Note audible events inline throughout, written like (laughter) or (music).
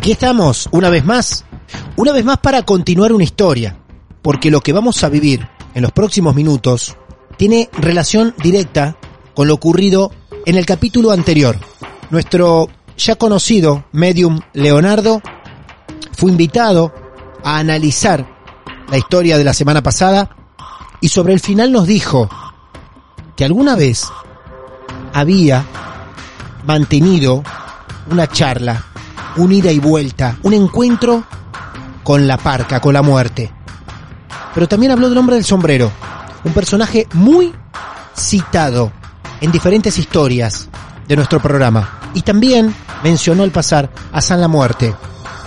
Aquí estamos, una vez más, una vez más para continuar una historia, porque lo que vamos a vivir en los próximos minutos tiene relación directa con lo ocurrido en el capítulo anterior. Nuestro ya conocido medium Leonardo fue invitado a analizar la historia de la semana pasada y sobre el final nos dijo que alguna vez había mantenido una charla un ida y vuelta, un encuentro con la parca, con la muerte. Pero también habló del hombre del sombrero, un personaje muy citado en diferentes historias de nuestro programa. Y también mencionó al pasar a San la Muerte.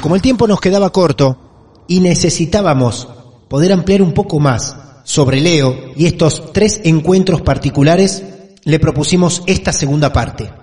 Como el tiempo nos quedaba corto y necesitábamos poder ampliar un poco más sobre Leo y estos tres encuentros particulares, le propusimos esta segunda parte.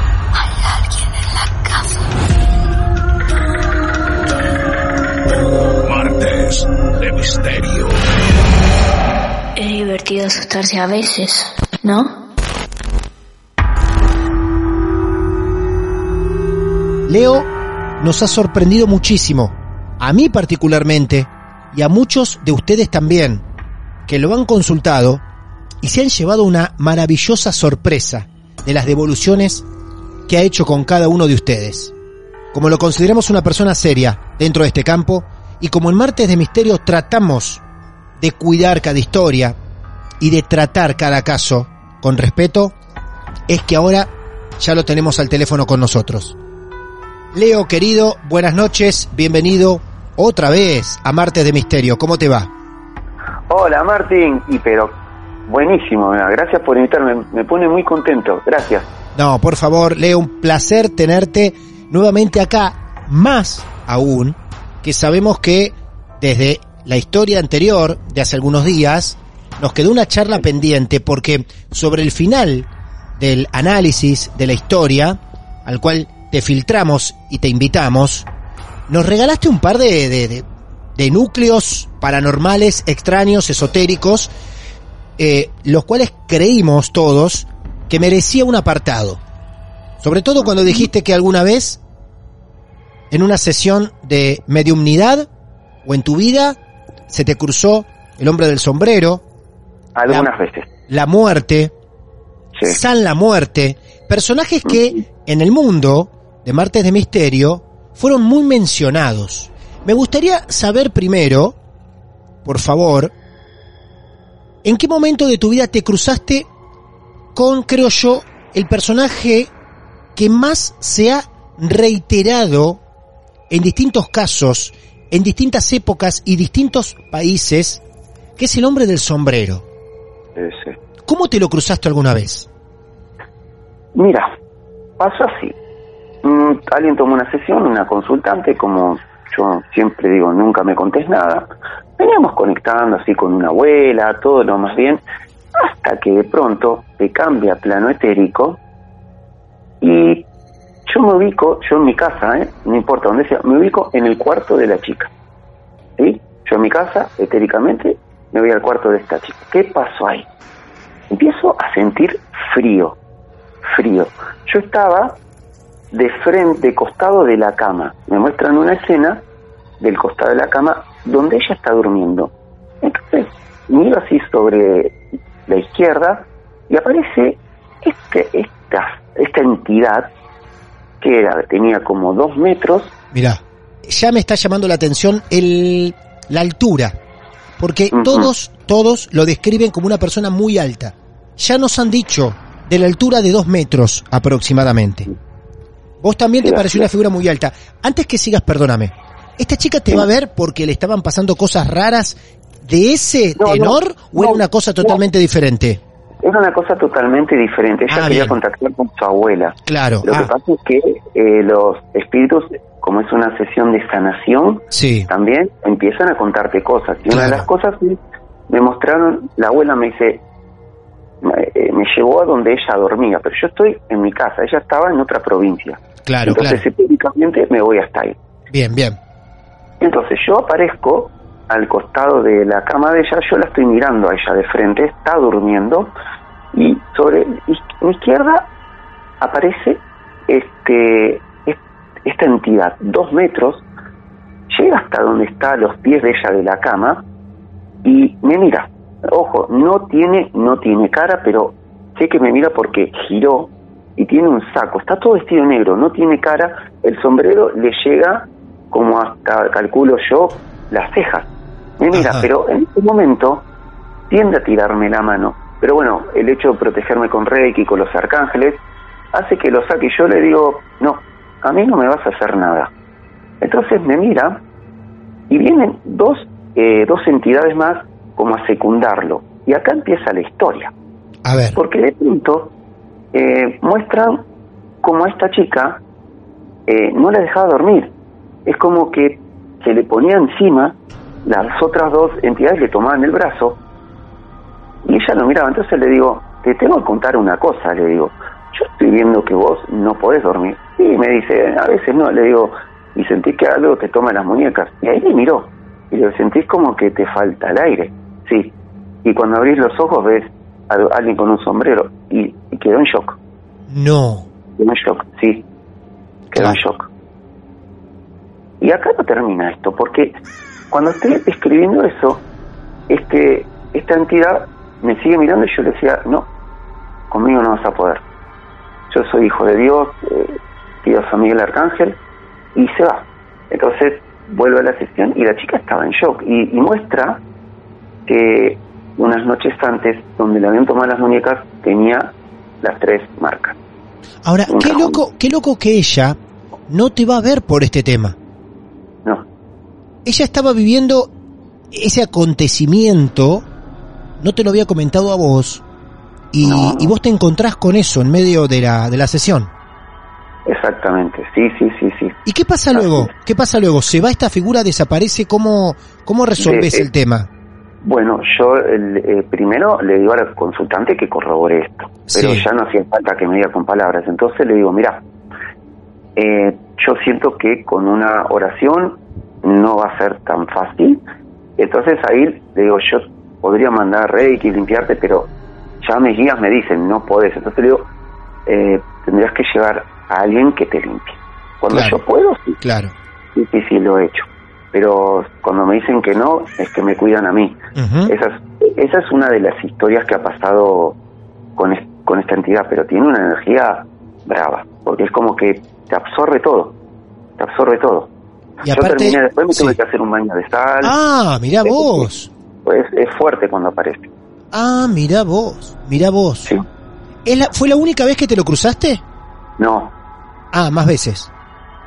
De Misterio. Es divertido asustarse a veces, ¿no? Leo nos ha sorprendido muchísimo, a mí particularmente, y a muchos de ustedes también, que lo han consultado y se han llevado una maravillosa sorpresa de las devoluciones que ha hecho con cada uno de ustedes. Como lo consideramos una persona seria dentro de este campo, y como en Martes de Misterio tratamos de cuidar cada historia y de tratar cada caso con respeto, es que ahora ya lo tenemos al teléfono con nosotros. Leo, querido, buenas noches, bienvenido otra vez a Martes de Misterio. ¿Cómo te va? Hola Martín, y pero buenísimo, gracias por invitarme, me pone muy contento, gracias. No, por favor, Leo, un placer tenerte nuevamente acá, más aún que sabemos que desde la historia anterior, de hace algunos días, nos quedó una charla pendiente porque sobre el final del análisis de la historia, al cual te filtramos y te invitamos, nos regalaste un par de, de, de, núcleos paranormales, extraños, esotéricos, eh, los cuales creímos todos que merecía un apartado. Sobre todo cuando dijiste que alguna vez, en una sesión de mediumnidad o en tu vida, se te cruzó el hombre del sombrero, Algunas La- veces. la muerte, Sí. San la muerte, personajes que en el mundo de Martes de Misterio fueron muy mencionados. Me gustaría saber primero, por favor, ¿en qué momento de tu vida te cruzaste con, creo yo, el personaje que más se ha reiterado en distintos casos, en distintas épocas y distintos países, que es el hombre del sombrero? Ese. ¿Cómo te lo cruzaste alguna vez? Mira, pasó así. Mm, alguien tomó una sesión, una consultante, como yo siempre digo, nunca me contés nada. Veníamos conectando así con una abuela, todo lo más bien. hasta que de pronto te cambia plano etérico y yo me ubico, yo en mi casa, ¿eh? no importa dónde sea, me ubico en el cuarto de la chica. ¿Sí? Yo en mi casa, etéricamente, me voy al cuarto de esta chica. ¿Qué pasó ahí? Empiezo a sentir frío, frío. Yo estaba de frente, costado de la cama. Me muestran una escena del costado de la cama donde ella está durmiendo. Entonces, miro así sobre la izquierda y aparece este, esta, esta entidad que era, tenía como dos metros. Mira, ya me está llamando la atención el, la altura, porque todos, todos lo describen como una persona muy alta. Ya nos han dicho de la altura de dos metros aproximadamente. Vos también te pareció una figura muy alta. Antes que sigas, perdóname. ¿Esta chica te va a ver porque le estaban pasando cosas raras de ese No, no, tenor o era una cosa totalmente diferente? Era una cosa totalmente diferente. Ella Ah, quería bien. contactar con su abuela. Claro. Lo ah, que pasa es que eh, los espíritus, como es una sesión de sanación, sí. también empiezan a contarte cosas. Y una de las cosas que me mostraron, la abuela me dice, me, eh, me llevó a donde ella dormía, pero yo estoy en mi casa, ella estaba en otra provincia. Claro, Entonces, claro. específicamente me voy hasta ahí. Bien, bien. Entonces yo aparezco al costado de la cama de ella, yo la estoy mirando a ella de frente, está durmiendo y sobre mi izquierda aparece este es- esta entidad, dos metros, llega hasta donde está los pies de ella de la cama y me mira. Ojo, no tiene, no tiene cara, pero sé que me mira porque giró y tiene un saco, está todo vestido negro, no tiene cara, el sombrero le llega como hasta, calculo yo, las cejas. Me mira, Ajá. pero en este momento tiende a tirarme la mano. Pero bueno, el hecho de protegerme con Reiki, con los arcángeles, hace que lo saque. Yo le digo, no, a mí no me vas a hacer nada. Entonces me mira y vienen dos, eh, dos entidades más como a secundarlo. Y acá empieza la historia. A ver. Porque de pronto eh, muestran como a esta chica eh, no la dejaba dormir. Es como que se le ponía encima, las otras dos entidades le tomaban el brazo y ella lo miraba. Entonces le digo, te tengo que contar una cosa, le digo. Yo estoy viendo que vos no podés dormir. Y me dice, a veces no, le digo, y sentís que algo te toma las muñecas. Y ahí me miró. Y le sentís como que te falta el aire. Sí. Y cuando abrís los ojos ves a alguien con un sombrero y, y quedó en shock. No. Quedó en shock, sí. Quedó en Claro. shock. Y acá no termina esto, porque cuando estoy escribiendo eso, este, esta entidad me sigue mirando y yo le decía, no, conmigo no vas a poder. Yo soy hijo de Dios, eh, pido a San Miguel Arcángel, y se va. Entonces vuelve a la sesión y la chica estaba en shock y, y muestra que unas noches antes, donde le habían tomado las muñecas, tenía las tres marcas. Ahora, qué loco, qué loco que ella no te va a ver por este tema. Ella estaba viviendo ese acontecimiento, no te lo había comentado a vos, y, No. y vos te encontrás con eso en medio de la, de la sesión. exactamente, sí, sí, sí, sí. ¿Y qué pasa luego? ¿Qué pasa luego? ¿Se va esta figura, desaparece? ¿Cómo, cómo resolves Eh, el tema? Bueno, yo eh, primero le digo al consultante que corrobore esto, pero Sí. ya no hacía falta que me diga con palabras. Entonces le digo, mira, eh, yo siento que con una oración no va a ser tan fácil. Entonces ahí le digo, yo podría mandar Reiki, limpiarte, pero ya mis guías me dicen, no podés. Entonces le digo, eh, tendrías que llevar a alguien que te limpie. Cuando Claro. yo puedo, sí, Claro. sí, sí, sí, lo he hecho. Pero cuando me dicen que no, es que me cuidan a mí. Esa es, esa es una de las historias que ha pasado con, es- con esta entidad, pero tiene una energía brava, porque es como que te absorbe todo, te absorbe todo. Y Yo aparte, terminé, después me tuve que hacer un baño de sal, Ah, mirá vos. pues es fuerte cuando aparece. Ah, mirá vos. Mirá vos. Sí. ¿Es la- ¿Fue la única vez que te lo cruzaste? No, Ah, más veces.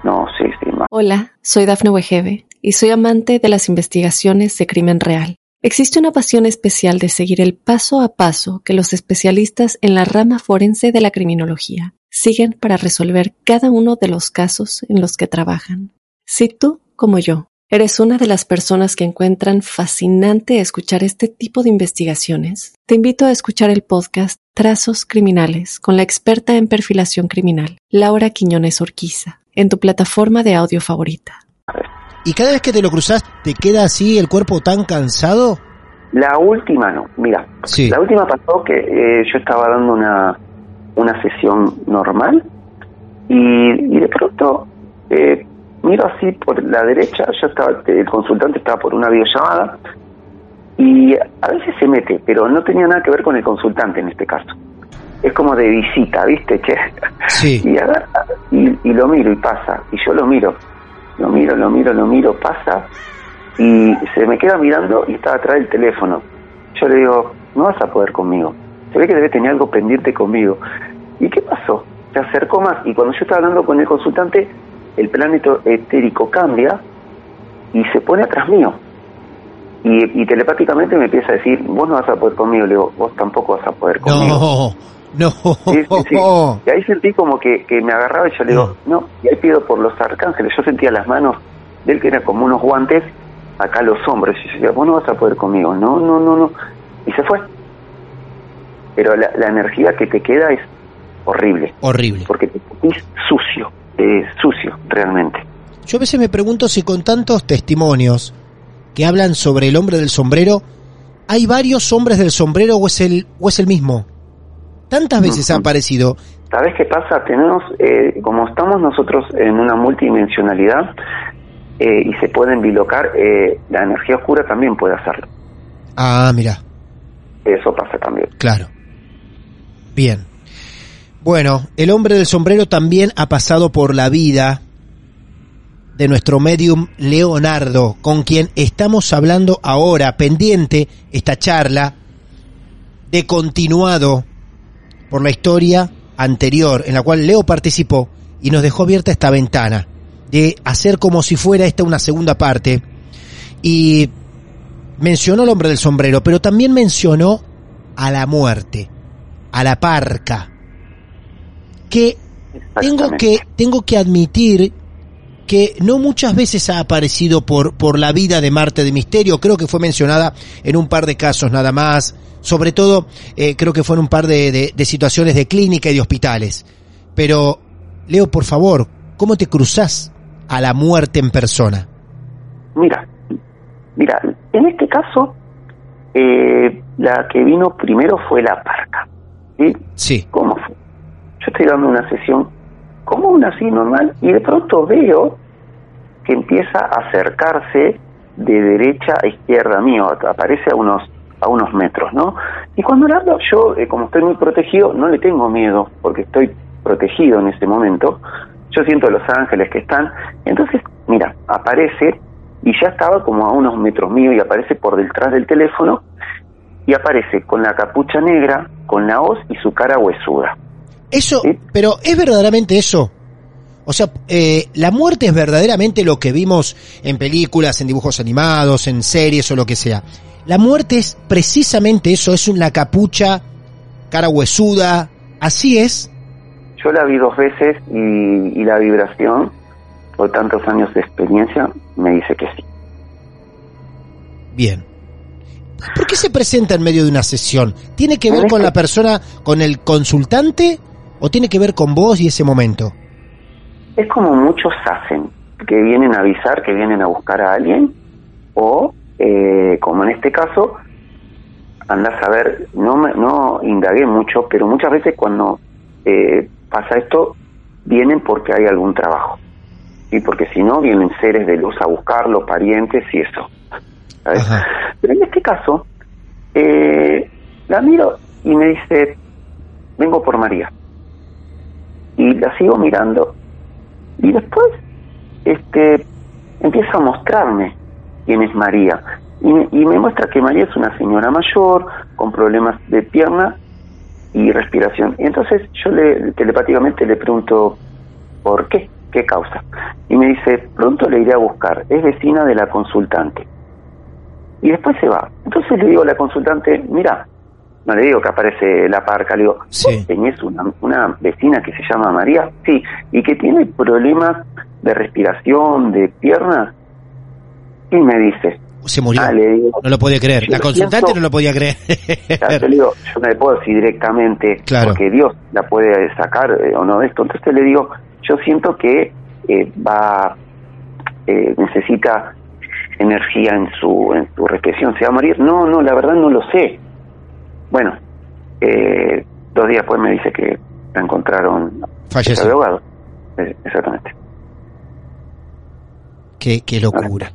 no, sí, sí, más. Hola, soy Dafne Wegebe y soy amante de las investigaciones de crimen real. Existe una pasión especial de seguir el paso a paso que los especialistas en la rama forense de la criminología siguen para resolver cada uno de los casos en los que trabajan. Si tú, como yo, ¿Eres una de las personas que encuentran fascinante escuchar este tipo de investigaciones? Te invito a escuchar el podcast Trazos Criminales con la experta en perfilación criminal, Laura Quiñones Orquiza, en tu plataforma de audio favorita. ¿Y cada vez que te lo cruzas, te queda así el cuerpo tan cansado? La última no, mira, Sí. la última pasó que eh, yo estaba dando una, una sesión normal y, y de pronto eh, miro así por la derecha, yo estaba, el consultante estaba por una videollamada y a veces se mete, pero no tenía nada que ver con el consultante en este caso. Es como de visita, ¿viste? (laughs) Che? Sí. Y, agarra- y, y lo miro y pasa, y yo lo miro, lo miro, lo miro, lo miro, pasa, y se me queda mirando y está atrás del teléfono. Yo le digo, no vas a poder conmigo. Se ve que debe tener algo pendiente conmigo. ¿Y qué pasó? Se acercó más, y cuando yo estaba hablando con el consultante, el planeta etérico cambia y se pone atrás mío. Y, y telepáticamente me empieza a decir, vos no vas a poder conmigo. Le digo, vos tampoco vas a poder conmigo. No, (laughs) no. Sí, sí, sí. Y ahí sentí como que, que me agarraba y yo le digo, no, y ahí pido por los arcángeles. Yo sentía las manos de él que eran como unos guantes, acá los hombros. Y yo decía, vos no vas a poder conmigo. No, no, no, no. Y se fue. Pero la, la energía que te queda es horrible, Horrible. porque te sentís sucio, eh, sucio realmente. Yo a veces me pregunto si con tantos testimonios que hablan sobre el hombre del sombrero, ¿hay varios hombres del sombrero o es el, o es el mismo? Tantas veces ha Ujú. aparecido. ¿Sabes qué pasa? Tenemos, eh, como estamos nosotros en una multidimensionalidad eh, y se pueden bilocar, eh, la energía oscura también puede hacerlo. Ah, mira, Eso pasa también. claro. Bien. Bueno, el hombre del sombrero también ha pasado por la vida de nuestro medium Leonardo, con quien estamos hablando ahora, pendiente esta charla de continuado por la historia anterior en la cual Leo participó y nos dejó abierta esta ventana de hacer como si fuera esta una segunda parte. Y mencionó al hombre del sombrero, pero también mencionó a la muerte, a la parca, que tengo que tengo que admitir que no muchas veces ha aparecido por por la vida de Marte de Misterio, creo que fue mencionada en un par de casos nada más, sobre todo eh, creo que fue en un par de, de- de situaciones de clínica y de hospitales. Pero Leo, por favor, ¿cómo te cruzás a la muerte en persona? Mira, mira, en este caso, eh, la que vino primero fue la parca. ¿sí? Sí, estoy dando una sesión común, así normal, y de pronto veo que empieza a acercarse de derecha a izquierda mío, aparece a unos a unos metros, ¿no? Y cuando le hablo, yo, eh, como estoy muy protegido, no le tengo miedo, porque estoy protegido en ese momento. Yo siento los ángeles que están. Entonces, mira, aparece y ya estaba como a unos metros mío y aparece por detrás del teléfono y aparece con la capucha negra, con la hoz y su cara huesuda. Eso, Sí. pero ¿es verdaderamente eso? O sea, eh, la muerte es verdaderamente lo que vimos en películas, en dibujos animados, en series o lo que sea. La muerte es precisamente eso, es una capucha, cara huesuda, así es. Yo la vi dos veces y, y la vibración, por tantos años de experiencia, me dice que sí. Bien. ¿Por qué se presenta en medio de una sesión? ¿Tiene que ver con la persona, con el consultante o tiene que ver con vos y ese momento? Es como muchos hacen, que vienen a avisar, que vienen a buscar a alguien, o eh, como en este caso, andás a ver, no, me, no indagué mucho, pero muchas veces cuando eh, pasa esto, vienen porque hay algún trabajo. Y porque si no, vienen seres de luz a buscarlo, parientes y eso. Pero en este caso, eh, la miro y me dice, vengo por María. Y la sigo mirando. Y después, este, empieza a mostrarme quién es María. Y me, y me muestra que María es una señora mayor, con problemas de pierna y respiración. Y entonces yo le, telepáticamente le pregunto, ¿por qué? ¿Qué causa? Y me dice, pronto le iré a buscar, es vecina de la consultante. Y después se va. Entonces le digo a la consultante, mira, no le digo que aparece la parca, le digo, Sí. ¿vos tenés una, una vecina que se llama María? Sí, y que tiene problemas de respiración, de piernas. Y me dice, Se murió. ah, le digo, No lo podía creer. Yo La consultante no lo podía creer. Ya te digo, yo no le puedo decir directamente Claro. porque Dios la puede sacar eh, o no de esto. Entonces le digo, yo siento que eh, va, eh, necesita energía en su, en su respiración. ¿Se va a morir? No, no, la verdad no lo sé. Bueno, eh, dos días después me dice que la encontraron Falleció. ahogado. Eh, exactamente. Qué, qué locura.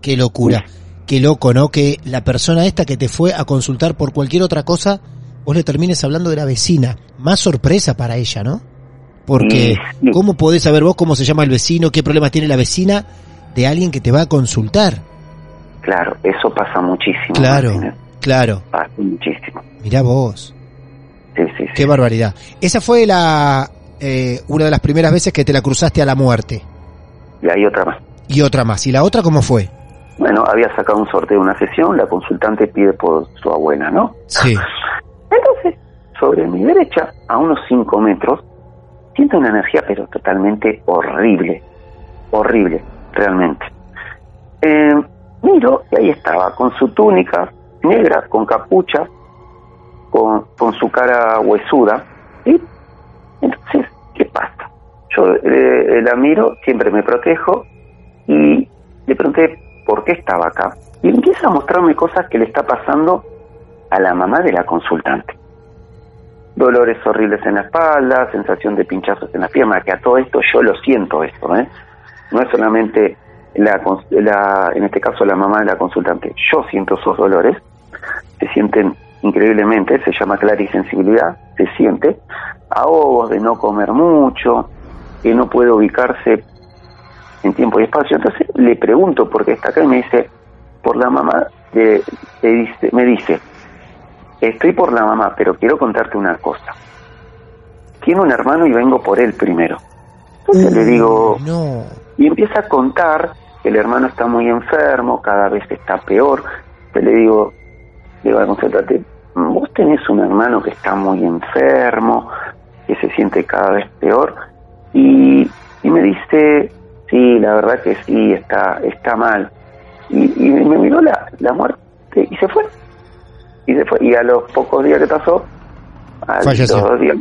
Qué locura. Qué loco, ¿no? Que la persona esta que te fue a consultar por cualquier otra cosa, vos le termines hablando de la vecina. Más sorpresa para ella, ¿no? Porque, Sí. ¿cómo podés saber vos cómo se llama el vecino, qué problemas tiene la vecina de alguien que te va a consultar? Claro, eso pasa muchísimo. Claro. Claro. Pasa muchísimo. Mirá vos. Sí, sí, sí. Qué barbaridad. Esa fue la eh, una de las primeras veces que te la cruzaste a la muerte. Y hay otra más. Y otra más. ¿Y la otra cómo fue? Bueno, había sacado un sorteo de una sesión, la consultante pide por su abuela, ¿no? Sí. Entonces, sobre mi derecha, a unos 5 metros, siento una energía pero totalmente horrible, horrible, realmente. Eh, miro y ahí estaba, con su túnica negra, con capucha, con, con su cara huesuda, ¿sí? Entonces, ¿qué pasa? Yo eh, la miro, siempre me protejo y le pregunté por qué estaba acá. Y empieza a mostrarme cosas que le está pasando a la mamá de la consultante. Dolores horribles en la espalda, sensación de pinchazos en la pierna, que a todo esto yo lo siento esto, ¿eh? No es solamente la, la, en este caso la mamá de la consultante, yo siento esos dolores, se sienten increíblemente, se llama clarisensibilidad, se siente, ahogos de no comer mucho, que no puede ubicarse en tiempo y espacio. Entonces le pregunto por qué está acá y me dice, por la mamá, de, de- dice- me dice, estoy por la mamá, pero quiero contarte una cosa. Tiene un hermano y vengo por él primero. Entonces le digo, No. y empieza a contar que el hermano está muy enfermo, cada vez está peor. Te le digo, digo, concéntrate, vos tenés un hermano que está muy enfermo, que se siente cada vez peor, y, y me dice, sí, la verdad que sí, está, está mal. Y, y me miró la, la muerte y se fue. Y se fue. Y a los pocos días que pasó, a los Falleció. dos días,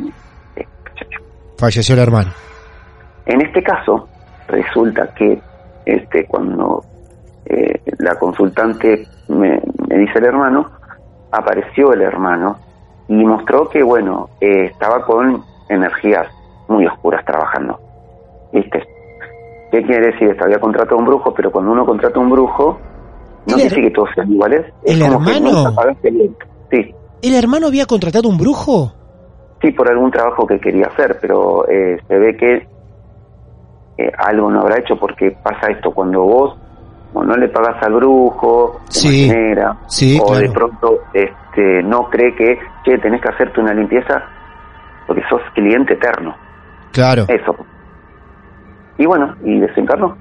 eh, falleció. Falleció el hermano. En este caso, resulta que este cuando eh, la consultante me, me dice el hermano, apareció el hermano y mostró que, bueno, eh, estaba con energías muy oscuras trabajando. ¿Viste? ¿Qué quiere decir esto? Había contratado a un brujo, pero cuando uno contrata a un brujo, no ¿El quiere decir que todos sean iguales. Es el como que hermano? el lento. Sí, ¿El hermano había contratado un brujo? sí, por algún trabajo que quería hacer, pero eh, se ve que eh, algo no habrá hecho porque pasa esto cuando vos o no le pagas al brujo Sí, manera, sí, o de pronto este no cree que che tenés que hacerte una limpieza porque sos cliente eterno Claro. eso y bueno y desencarnó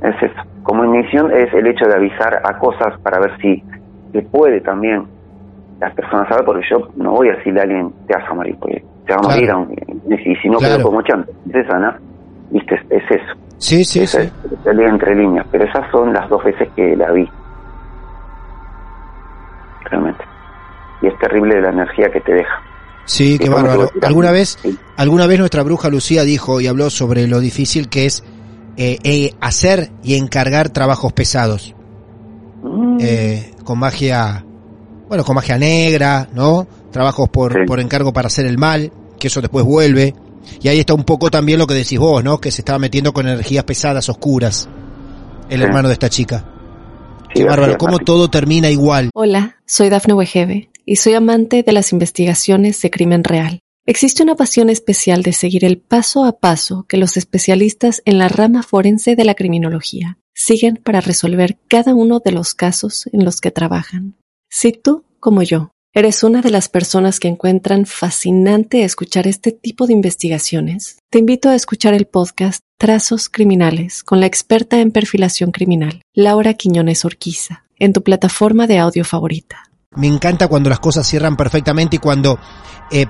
es eso como misión es el hecho de avisar a cosas para ver si se puede también las personas saber porque yo no voy a decirle a alguien te vas a morir porque te va a Claro. morir y si no Claro. quedó como chanta ¿no? viste es eso Sí, sí, Esa sí. entre líneas pero esas son las dos veces que la vi realmente y es terrible la energía que te deja Sí, qué bárbaro. ¿Alguna vez, Sí. alguna vez nuestra bruja Lucía dijo y habló sobre lo difícil que es eh, eh, hacer y encargar trabajos pesados Mm, eh, con magia, bueno, con magia negra, ¿no? Trabajos por, Sí. por encargo para hacer el mal, que eso después vuelve. Y ahí está un poco también lo que decís vos, ¿no? Que se estaba metiendo con energías pesadas, oscuras, el Sí. hermano de esta chica. sí, Qué bárbaro, cómo todo termina igual. Hola, soy Dafne Wegebe y soy amante de las investigaciones de crimen real. Existe una pasión especial de seguir el paso a paso que los especialistas en la rama forense de la criminología siguen para resolver cada uno de los casos en los que trabajan. Si tú, como yo, eres una de las personas que encuentran fascinante escuchar este tipo de investigaciones, te invito a escuchar el podcast Trazos Criminales con la experta en perfilación criminal, Laura Quiñones Orquiza, en tu plataforma de audio favorita. Me encanta cuando las cosas cierran perfectamente y cuando eh,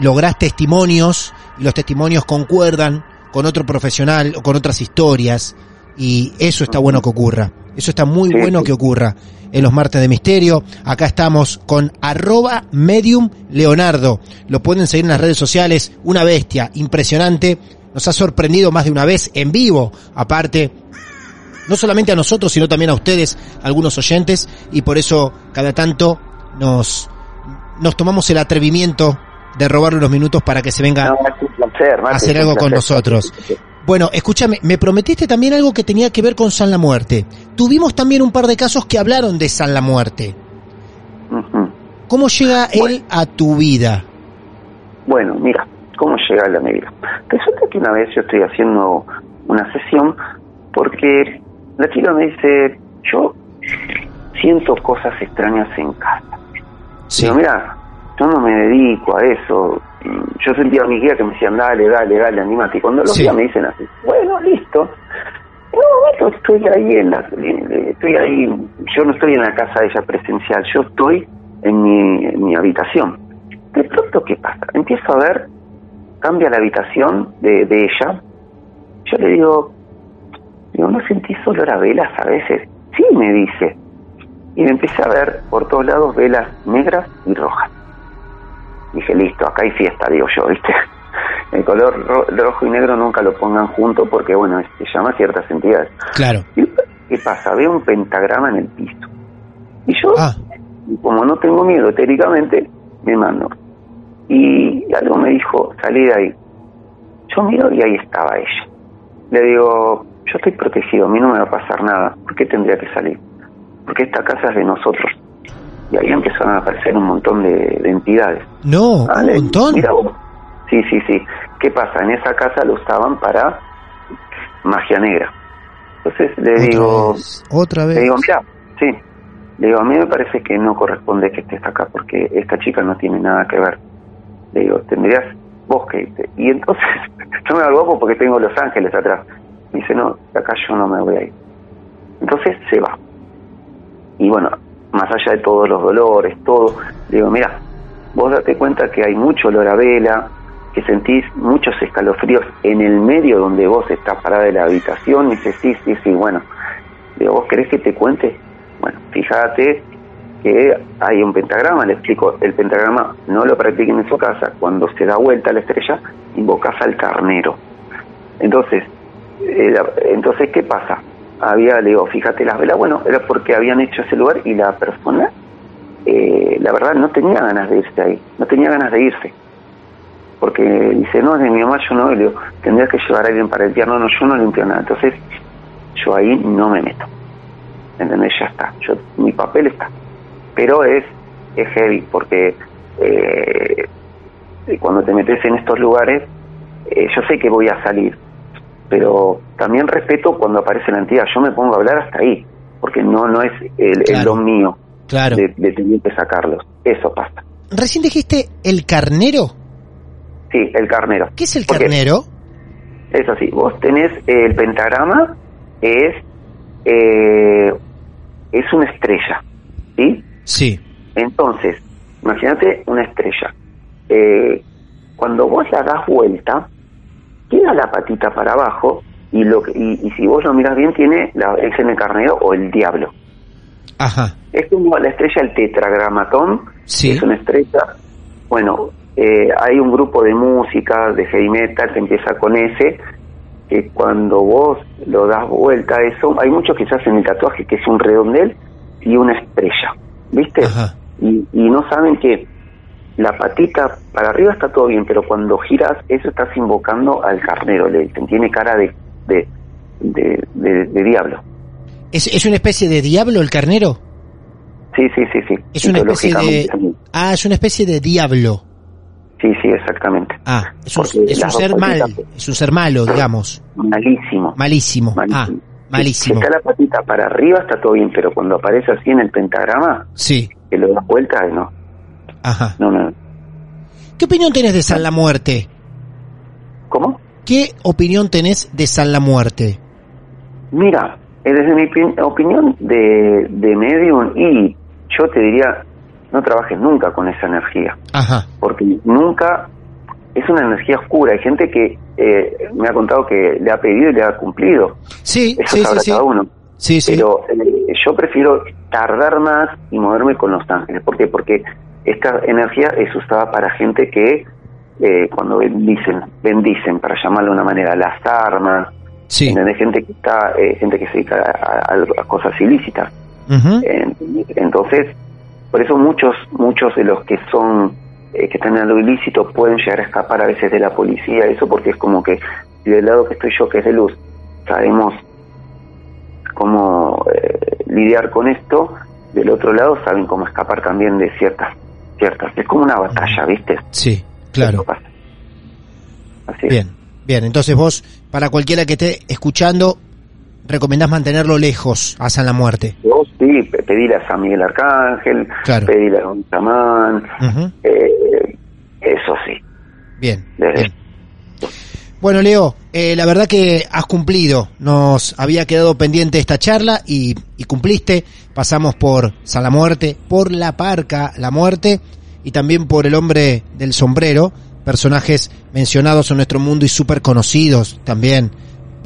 lográs testimonios y los testimonios concuerdan con otro profesional o con otras historias Y eso está bueno que ocurra. Eso está muy bueno que ocurra en los martes de misterio. Acá estamos con arroba medium Leonardo. Lo pueden seguir en las redes sociales. Una bestia impresionante. Nos ha sorprendido más de una vez en vivo. Aparte, no solamente a nosotros, sino también a ustedes, algunos oyentes, y por eso cada tanto nos, nos tomamos el atrevimiento de robarle unos minutos para que se venga No, Mate, hacer algo con nosotros. Bueno, escúchame, me prometiste también algo que tenía que ver con San la Muerte. Tuvimos también un par de casos que hablaron de San la Muerte. ¿Cómo llega él a tu vida? Bueno, mira, ¿cómo llega a la medida? Resulta que una vez yo estoy haciendo una sesión porque la chica me dice, yo siento cosas extrañas en casa. Sí. Digo, mira, yo no me dedico a eso. Yo sentía a mi guía que me decían, dale, dale, dale, animate. Y cuando los Sí. guías me dicen así, bueno, listo. No, estoy ahí en la, estoy ahí, yo no estoy en la casa de ella presencial, yo estoy en mi, en mi habitación. De pronto, ¿qué pasa? Empiezo a ver, cambia la habitación de, de ella. Yo le digo, digo, ¿no sentís olor a velas a veces? Sí, me dice. Y me empecé a ver por todos lados velas negras y rojas. Dije, listo, acá hay fiesta, digo yo, ¿viste? El color ro- rojo y negro nunca lo pongan junto porque, bueno, este, llama a ciertas entidades. Claro. ¿Y qué pasa? Veo un pentagrama en el piso. Y yo, Ah, como no tengo miedo etéricamente, me mando. Y algo me dijo, salí de ahí. Yo miro y ahí estaba ella. Le digo, yo estoy protegido, a mí no me va a pasar nada. ¿Por qué tendría que salir? Porque esta casa es de nosotros. Y ahí empezaron a aparecer un montón de, de entidades. no, un montón. Mira vos. Sí, sí, sí. ¿Qué pasa? En esa casa lo usaban para magia negra. Entonces le Otra digo, vez, otra le vez. digo, mira, sí. Le digo, a mí me parece que no corresponde que estés acá porque esta chica no tiene nada que ver. Le digo, tendrías vos que irte. Y entonces, (laughs) yo me hago porque tengo Los Ángeles atrás. Me dice, no, acá yo no me voy a ir. Entonces se va. Y bueno, más allá de todos los dolores, todo, le digo, mira, vos date cuenta que hay mucho olor a vela, sentís muchos escalofríos en el medio donde vos estás parada de la habitación, y dice, sí, sí, sí, bueno, digo, ¿vos querés que te cuente? Bueno, fíjate que hay un pentagrama, le explico, el pentagrama no lo practiquen en su casa, cuando se da vuelta la estrella, invocas al carnero. Entonces, eh, entonces, ¿qué pasa? Había, le digo, fíjate las velas, bueno, era porque habían hecho ese lugar y la persona, eh, la verdad, no tenía ganas de irse ahí, no tenía ganas de irse. Porque dice, no, de mi mamá, yo no, le digo, tendrías que llevar a alguien para limpiar, no, no, yo no limpio nada. Entonces, yo ahí no me meto. ¿Entendés? Ya está, yo, mi papel está. Pero es, es heavy, porque eh, cuando te metes en estos lugares, eh, yo sé que voy a salir, pero también respeto cuando aparece la entidad. Yo me pongo a hablar hasta ahí, porque no no es el, el don mío Claro. de, de tener que sacarlos. Eso pasa. Recién dijiste el carnero. Sí, el carnero. ¿Qué es el Porque carnero? Es así, vos tenés el pentagrama, es, eh, es una estrella, ¿sí? Sí. Entonces, imagínate una estrella. Eh, cuando vos la das vuelta, queda la patita para abajo y, lo que- y, y si vos lo miras bien tiene la, es en el carnero o el diablo. Ajá. Es como la estrella el tetragramatón, Sí. es una estrella. Bueno, eh, hay un grupo de música, de heavy metal, que empieza con ese, que cuando vos lo das vuelta a eso, hay muchos que se hacen el tatuaje, que es un redondel y una estrella, ¿viste? Y, y no saben que la patita para arriba está todo bien, pero cuando giras, eso estás invocando al carnero, le tiene cara de, de, de, de- de diablo. ¿Es, ¿Es una especie de diablo el carnero? Sí, sí, sí, sí. Es una especie de... Ah, es una especie de diablo. Sí, sí, exactamente. Ah, es un, es ser mal, es un ser malo, digamos. Malísimo. Malísimo. Ah, Malísimo. malísimo. Si está la patita para arriba está todo bien, pero cuando aparece así en el pentagrama, Sí, que lo das vuelta, no. ajá. No, no. ¿Qué opinión tenés de San la Muerte? ¿Cómo? ¿Qué opinión tenés de San la Muerte? Mira, eh, desde mi opin- opinión de, de medium, y yo te diría, no trabajes nunca con esa energía, Ajá, porque nunca es una energía oscura. Hay gente que eh, me ha contado que le ha pedido y le ha cumplido. Sí, Eso sí, sabrá sí, sí. cada uno. Sí, sí. Pero eh, yo prefiero tardar más y moverme con los ángeles. ¿Por qué? Porque esta energía es usada para gente que eh, cuando bendicen, bendicen, para llamarlo de una manera, las armas, Sí. ¿entendés? gente que está, eh, gente que se dedica a, a- a cosas ilícitas. Entonces, por eso muchos, muchos de los que son, eh, que están en lo ilícito pueden llegar a escapar a veces de la policía, eso porque es como que si del lado que estoy yo, que es de luz, sabemos cómo eh, lidiar con esto, del otro lado saben cómo escapar también de ciertas, ciertas, es como una batalla, ¿viste? Sí, claro. Así es. Bien, bien. Entonces vos, para cualquiera que esté escuchando, recomendás mantenerlo lejos a San la Muerte. Vos sí, pe- pedirle a San Miguel Arcángel, Claro. pedirle a chamán, Ujú. eh, eso sí. Bien, Desde- bien. Bueno, Leo, eh, la verdad que has cumplido. Nos había quedado pendiente esta charla y, y cumpliste. Pasamos por San la Muerte, por La Parca, La Muerte y también por El Hombre del Sombrero, personajes mencionados en nuestro mundo y súper conocidos también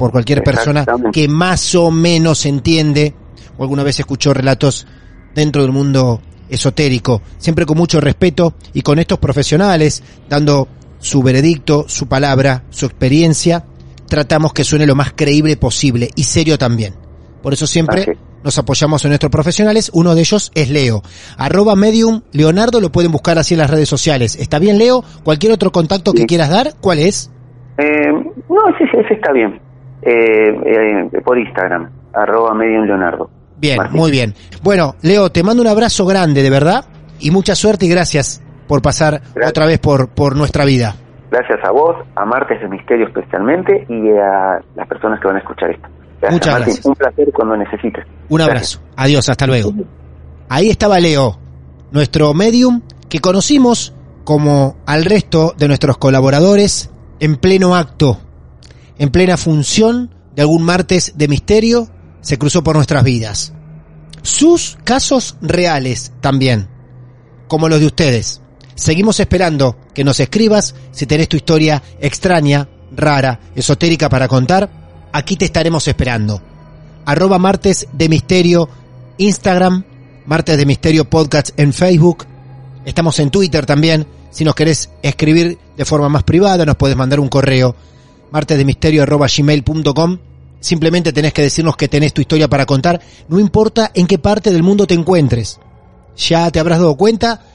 por cualquier persona que más o menos entiende o alguna vez escuchó relatos dentro del mundo esotérico, siempre con mucho respeto y con estos profesionales dando su veredicto, su palabra, su experiencia, tratamos que suene lo más creíble posible y serio también. Por eso siempre nos apoyamos en nuestros profesionales, uno de ellos es Leo. Arroba medium Leonardo lo pueden buscar así en las redes sociales. ¿Está bien Leo? ¿Cualquier otro contacto que quieras dar? ¿Cuál es? Eh, no, sí, sí, ese está bien. Eh, eh, por Instagram, arroba medium Leonardo. Bien, Martín. muy bien. Bueno, Leo, te mando un abrazo grande, de verdad, y mucha suerte y gracias por pasar Gracias. otra vez por, por nuestra vida. Gracias a vos, a Martes de Misterio especialmente y a las personas que van a escuchar esto. Gracias, Muchas Martín. gracias. Un placer cuando necesites. Un abrazo. Adiós, hasta luego. Ahí estaba Leo, nuestro medium que conocimos como al resto de nuestros colaboradores en pleno acto, en plena función de algún martes de misterio, se cruzó por nuestras vidas. Sus casos reales también, como los de ustedes. Seguimos esperando que nos escribas si tenés tu historia extraña, rara, esotérica para contar. Aquí te estaremos esperando. Arroba martes de misterio Instagram, martes de misterio podcast en Facebook. Estamos en Twitter también. Si nos querés escribir de forma más privada, nos puedes mandar un correo martesdemisterio@gmail.com. Simplemente tenés que decirnos que tenés tu historia para contar, no importa en qué parte del mundo te encuentres. Ya te habrás dado cuenta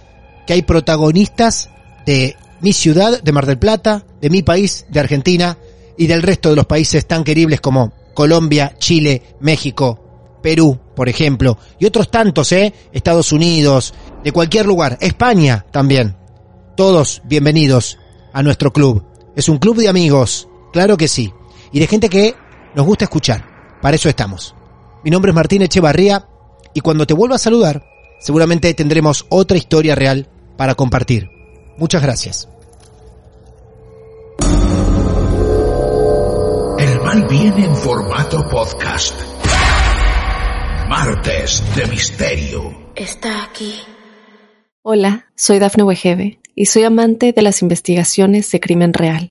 que hay protagonistas de mi ciudad, de Mar del Plata, de mi país, de Argentina y del resto de los países tan queribles como Colombia, Chile, México, Perú, por ejemplo, y otros tantos, ¿eh? Estados Unidos, de cualquier lugar, España también. Todos bienvenidos a nuestro club. Es un club de amigos, claro que sí, y de gente que nos gusta escuchar. Para eso estamos. Mi nombre es Martín Echevarría y cuando te vuelva a saludar, seguramente tendremos otra historia real para compartir. Muchas gracias. El mal viene en formato podcast. Martes de Misterio. Está aquí. Hola, soy Dafne Wegebe y soy amante de las investigaciones de crimen real.